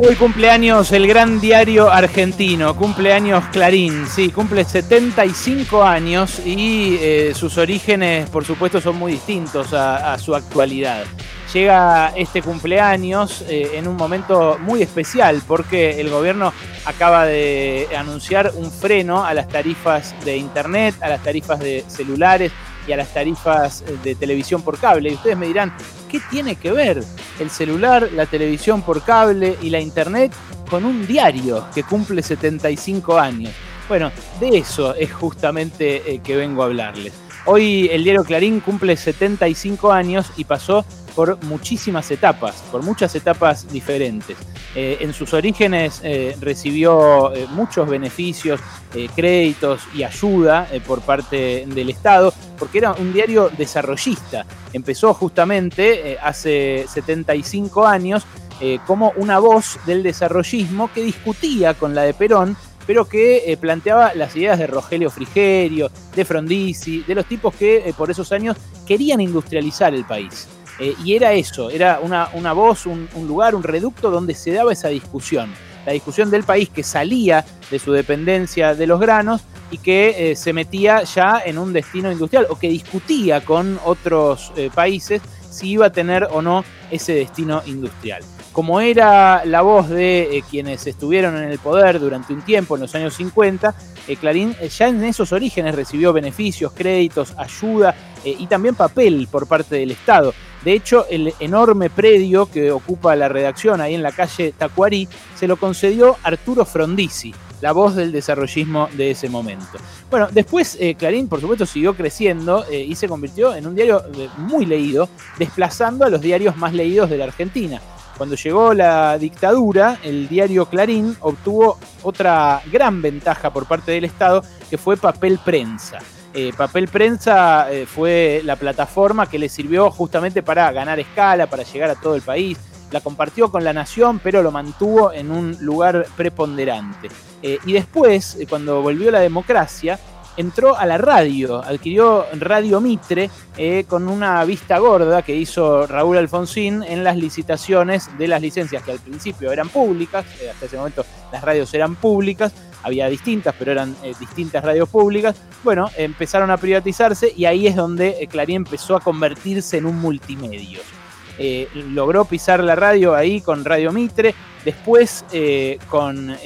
Hoy cumpleaños el gran diario argentino, cumpleaños Clarín, sí, cumple 75 años y eh, sus orígenes, por supuesto, son muy distintos a, su actualidad. Llega este cumpleaños eh, en un momento muy especial porque el gobierno acaba de anunciar un freno a las tarifas de internet, a las tarifas de celulares y a las tarifas de televisión por cable. Y ustedes me dirán, ¿qué tiene que ver el celular, la televisión por cable y la internet con un diario que cumple 75 años? Bueno, de eso es justamente eh, que vengo a hablarles. Hoy el diario Clarín cumple 75 años y pasó por muchísimas etapas, por muchas etapas diferentes. Eh, en sus orígenes eh, recibió eh, muchos beneficios, créditos y ayuda por parte del Estado, porque era un diario desarrollista. Empezó justamente hace 75 años como una voz del desarrollismo que discutía con la de Perón pero que planteaba las ideas de Rogelio Frigerio, de Frondizi, de los tipos que por esos años querían industrializar el país. Eh, y era eso, era una, voz, un, lugar, un reducto donde se daba esa discusión. La discusión del país que salía de su dependencia de los granos y que eh, se metía ya en un destino industrial o que discutía con otros eh, países si iba a tener o no ese destino industrial. Como era la voz de quienes estuvieron en el poder durante un tiempo, en los años 50, Clarín ya en esos orígenes recibió beneficios, créditos, ayuda y también papel por parte del Estado. De hecho, el enorme predio que ocupa la redacción ahí en la calle Tacuarí se lo concedió Arturo Frondizi, la voz del desarrollismo de ese momento. Bueno, después eh, Clarín, por supuesto, siguió creciendo eh, y se convirtió en un diario eh, muy leído, desplazando a los diarios más leídos de la Argentina. Cuando llegó la dictadura, el diario Clarín obtuvo otra gran ventaja por parte del Estado, que fue papel prensa. Eh, papel Prensa eh, fue la plataforma que le sirvió justamente para ganar escala, para llegar a todo el país. La compartió con la nación, pero lo mantuvo en un lugar preponderante. Eh, y después, cuando volvió la democracia, entró a la radio, adquirió Radio Mitre con una vista gorda que hizo Raúl Alfonsín en las licitaciones de las licencias que al principio eran públicas, hasta ese momento las radios eran públicas, había distintas, pero eran eh, distintas radios públicas. Bueno, empezaron a privatizarse y ahí es donde eh, Clarín empezó a convertirse en un multimedio. Eh, logró pisar la radio ahí con Radio Mitre, después con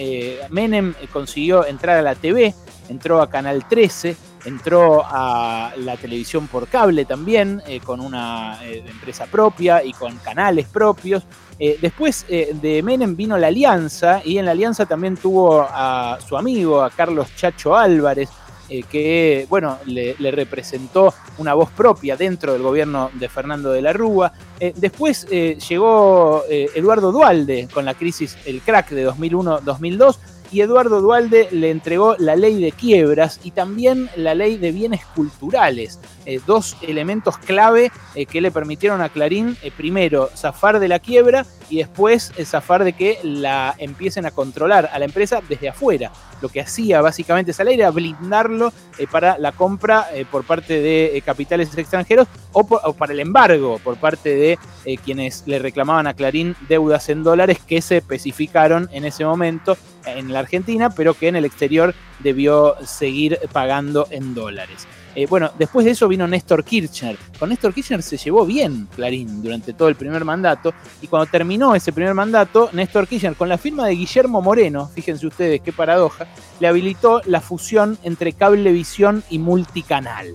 Menem consiguió entrar a la TV, entró a Canal 13, entró a la televisión por cable también, con una empresa propia y con canales propios. Eh, después eh, de Menem vino la Alianza y en la Alianza también tuvo a su amigo, a Carlos Chacho Álvarez, eh, que bueno, le, representó una voz propia dentro del gobierno de Fernando de la Rúa. después llegó Eduardo Dualde con la crisis, el crack de 2001-2002 y Eduardo Dualde le entregó la ley de quiebras y también la ley de bienes culturales, eh, dos elementos clave eh, que le permitieron a Clarín eh, primero zafar de la quiebra y después zafar de que la empiecen a controlar a la empresa desde afuera. Lo que hacía básicamente esa ley era blindarlo para la compra por parte de capitales extranjeros o, o, para el embargo por parte de quienes le reclamaban a Clarín deudas en dólares que se especificaron en ese momento en la Argentina, pero que en el exterior debió seguir pagando en dólares. Eh, bueno, después de eso vino Néstor Kirchner. Con Néstor Kirchner se llevó bien Clarín durante todo el primer mandato y cuando terminó ese primer mandato, Néstor Kirchner, con la firma de Guillermo Moreno, fíjense ustedes qué paradoja, le habilitó la fusión entre cablevisión y multicanal.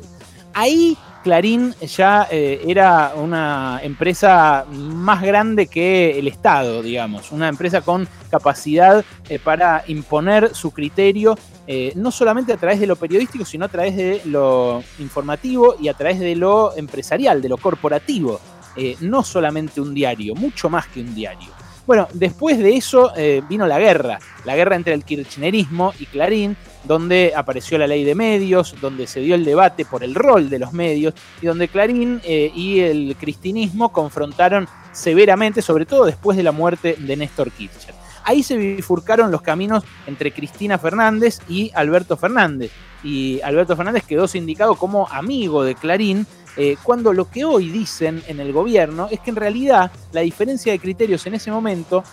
Ahí Clarín ya eh, era una empresa más grande que el Estado, digamos, una empresa con capacidad eh, para imponer su criterio, eh, no solamente a través de lo periodístico, sino a través de lo informativo y a través de lo empresarial, de lo corporativo. no solamente un diario, mucho más que un diario. Bueno, después de eso vino la guerra, la guerra entre el kirchnerismo y Clarín, donde apareció la ley de medios, donde se dio el debate por el rol de los medios y donde Clarín eh, y el cristinismo confrontaron severamente, sobre todo después de la muerte de Néstor Kirchner. Ahí se bifurcaron los caminos entre Cristina Fernández y Alberto Fernández. Y Alberto Fernández quedó sindicado como amigo de Clarín, eh, cuando lo que hoy dicen en el gobierno es que en realidad la diferencia de criterios en ese momento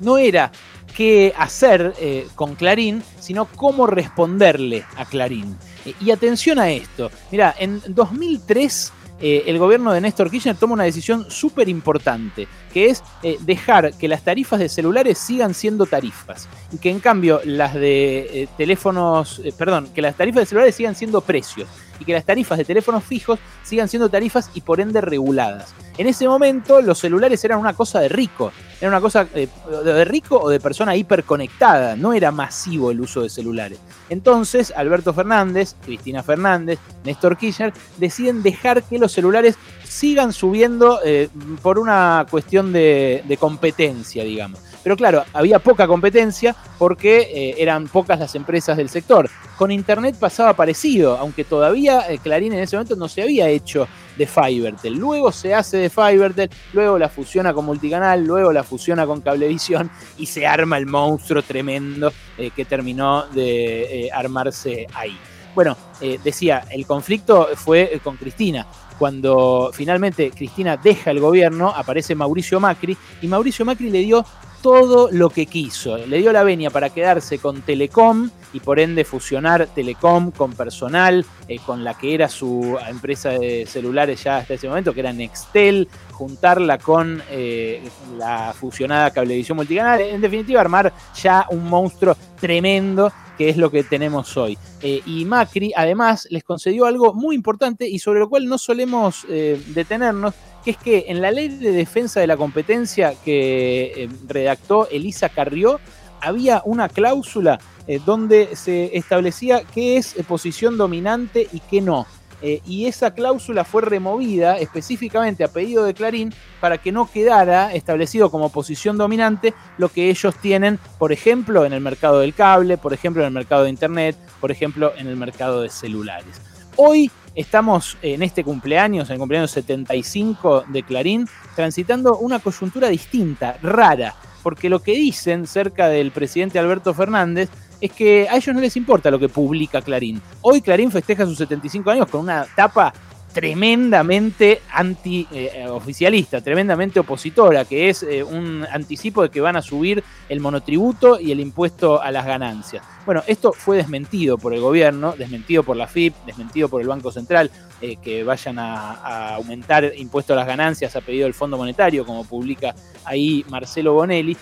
no era qué hacer eh, con Clarín, sino cómo responderle a Clarín. Eh, y atención a esto, mira, en 2003 eh, el gobierno de Néstor Kirchner toma una decisión súper importante, que es dejar que las tarifas de celulares sigan siendo tarifas y que en cambio las de teléfonos, perdón, que las tarifas de celulares sigan siendo precios y que las tarifas de teléfonos fijos sigan siendo tarifas y por ende reguladas. En ese momento los celulares eran una cosa de rico, era una cosa eh, de rico o de persona hiperconectada, no era masivo el uso de celulares. Entonces Alberto Fernández, Cristina Fernández, Néstor Kirchner deciden dejar que los celulares sigan subiendo eh, por una cuestión de, competencia, digamos. Pero claro, había poca competencia porque eh, eran pocas las empresas del sector. Con Internet pasaba parecido, aunque todavía Clarín en ese momento no se había hecho de Fivertel. Luego se hace de Fivertel, luego la fusiona con multicanal, luego la fusiona con cablevisión y se arma el monstruo tremendo eh, que terminó de eh, armarse ahí. Bueno, eh, decía, el conflicto fue con Cristina. Cuando finalmente Cristina deja el gobierno, aparece Mauricio Macri y Mauricio Macri le dio todo lo que quiso. Le dio la venia para quedarse con Telecom y por ende fusionar Telecom con personal, eh, con la que era su empresa de celulares ya hasta ese momento, que era Nextel, juntarla con eh, la fusionada Cablevisión Multicanal, en definitiva armar ya un monstruo tremendo que es lo que tenemos hoy. Eh, y Macri además les concedió algo muy importante y sobre lo cual no solemos detenernos, que es que en la ley de defensa de la competencia que eh, redactó Elisa Carrió, había una cláusula eh, donde se establecía qué es eh, posición dominante y qué no. y esa cláusula fue removida específicamente a pedido de Clarín para que no quedara establecido como posición dominante lo que ellos tienen, por ejemplo, en el mercado del cable, por ejemplo, en el mercado de Internet, por ejemplo, en el mercado de celulares. Hoy estamos en este cumpleaños, en el cumpleaños 75 de Clarín, transitando una coyuntura distinta, rara, porque lo que dicen cerca del presidente Alberto Fernández es que a ellos no les importa lo que publica Clarín. Hoy Clarín festeja sus 75 años con una tapa tremendamente anti-oficialista, eh, tremendamente opositora, que es eh, un anticipo de que van a subir el monotributo y el impuesto a las ganancias. Bueno, esto fue desmentido por el gobierno, desmentido por la FIP, desmentido por el Banco Central, eh, que vayan a, aumentar impuesto a las ganancias a pedido del Fondo Monetario, como publica ahí Marcelo Bonelli.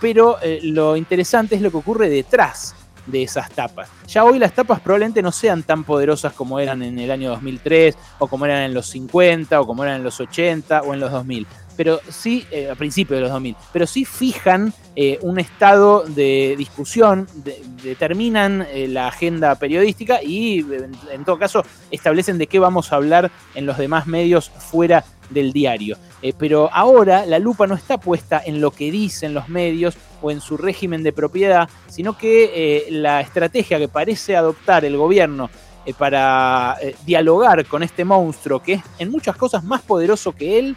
pero lo interesante es lo que ocurre detrás de esas tapas. Ya hoy las tapas probablemente no sean tan poderosas como eran en el año 2003, o como eran en los 50, o como eran en los 80, o en los 2000. Pero sí, eh, a principios de los 2000, pero sí fijan eh, un estado de discusión, determinan eh, la agenda periodística y en, todo caso establecen de qué vamos a hablar en los demás medios fuera del diario. pero ahora la lupa no está puesta en lo que dicen los medios o en su régimen de propiedad, sino que la estrategia que parece adoptar el gobierno para dialogar con este monstruo, que es en muchas cosas más poderoso que él,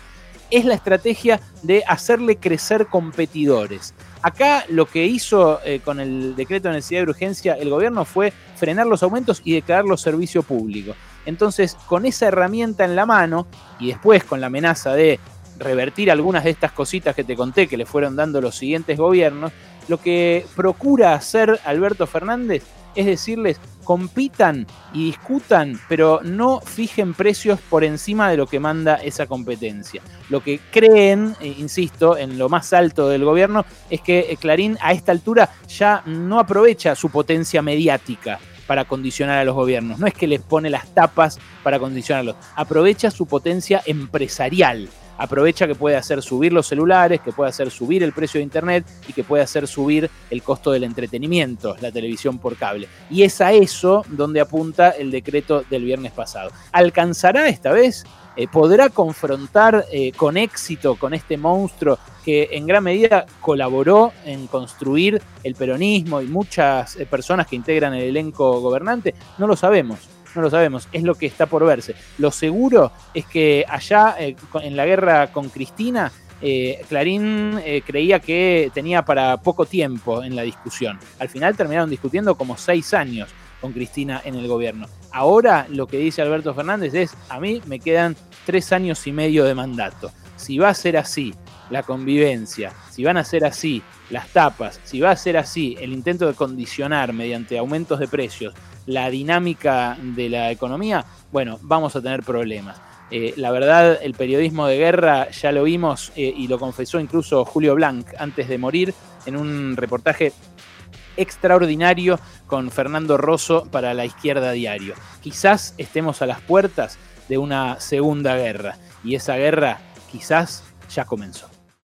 es la estrategia de hacerle crecer competidores. Acá lo que hizo eh, con el decreto de necesidad de urgencia el gobierno fue frenar los aumentos y declararlos servicio público. Entonces, con esa herramienta en la mano y después con la amenaza de revertir algunas de estas cositas que te conté que le fueron dando los siguientes gobiernos, lo que procura hacer Alberto Fernández es decirles, compitan y discutan, pero no fijen precios por encima de lo que manda esa competencia. Lo que creen, eh, insisto, en lo más alto del gobierno, es que eh, Clarín a esta altura ya no aprovecha su potencia mediática para condicionar a los gobiernos. No es que les pone las tapas para condicionarlos, aprovecha su potencia empresarial aprovecha que puede hacer subir los celulares, que puede hacer subir el precio de Internet y que puede hacer subir el costo del entretenimiento, la televisión por cable. Y es a eso donde apunta el decreto del viernes pasado. ¿Alcanzará esta vez? Eh, ¿Podrá confrontar eh, con éxito con este monstruo que en gran medida colaboró en construir el peronismo y muchas eh, personas que integran el elenco gobernante? No lo sabemos no lo sabemos, es lo que está por verse. Lo seguro es que allá eh, en la guerra con Cristina, eh, Clarín eh, creía que tenía para poco tiempo en la discusión. Al final terminaron discutiendo como seis años con Cristina en el gobierno. Ahora lo que dice Alberto Fernández es, a mí me quedan tres años y medio de mandato. Si va a ser así la convivencia, si van a ser así las tapas, si va a ser así el intento de condicionar mediante aumentos de precios la dinámica de la economía, bueno, vamos a tener problemas. Eh, la verdad, el periodismo de guerra ya lo vimos eh, y lo confesó incluso Julio Blanc antes de morir en un reportaje extraordinario con Fernando Rosso para la izquierda diario. Quizás estemos a las puertas de una segunda guerra y esa guerra quizás ya comenzó.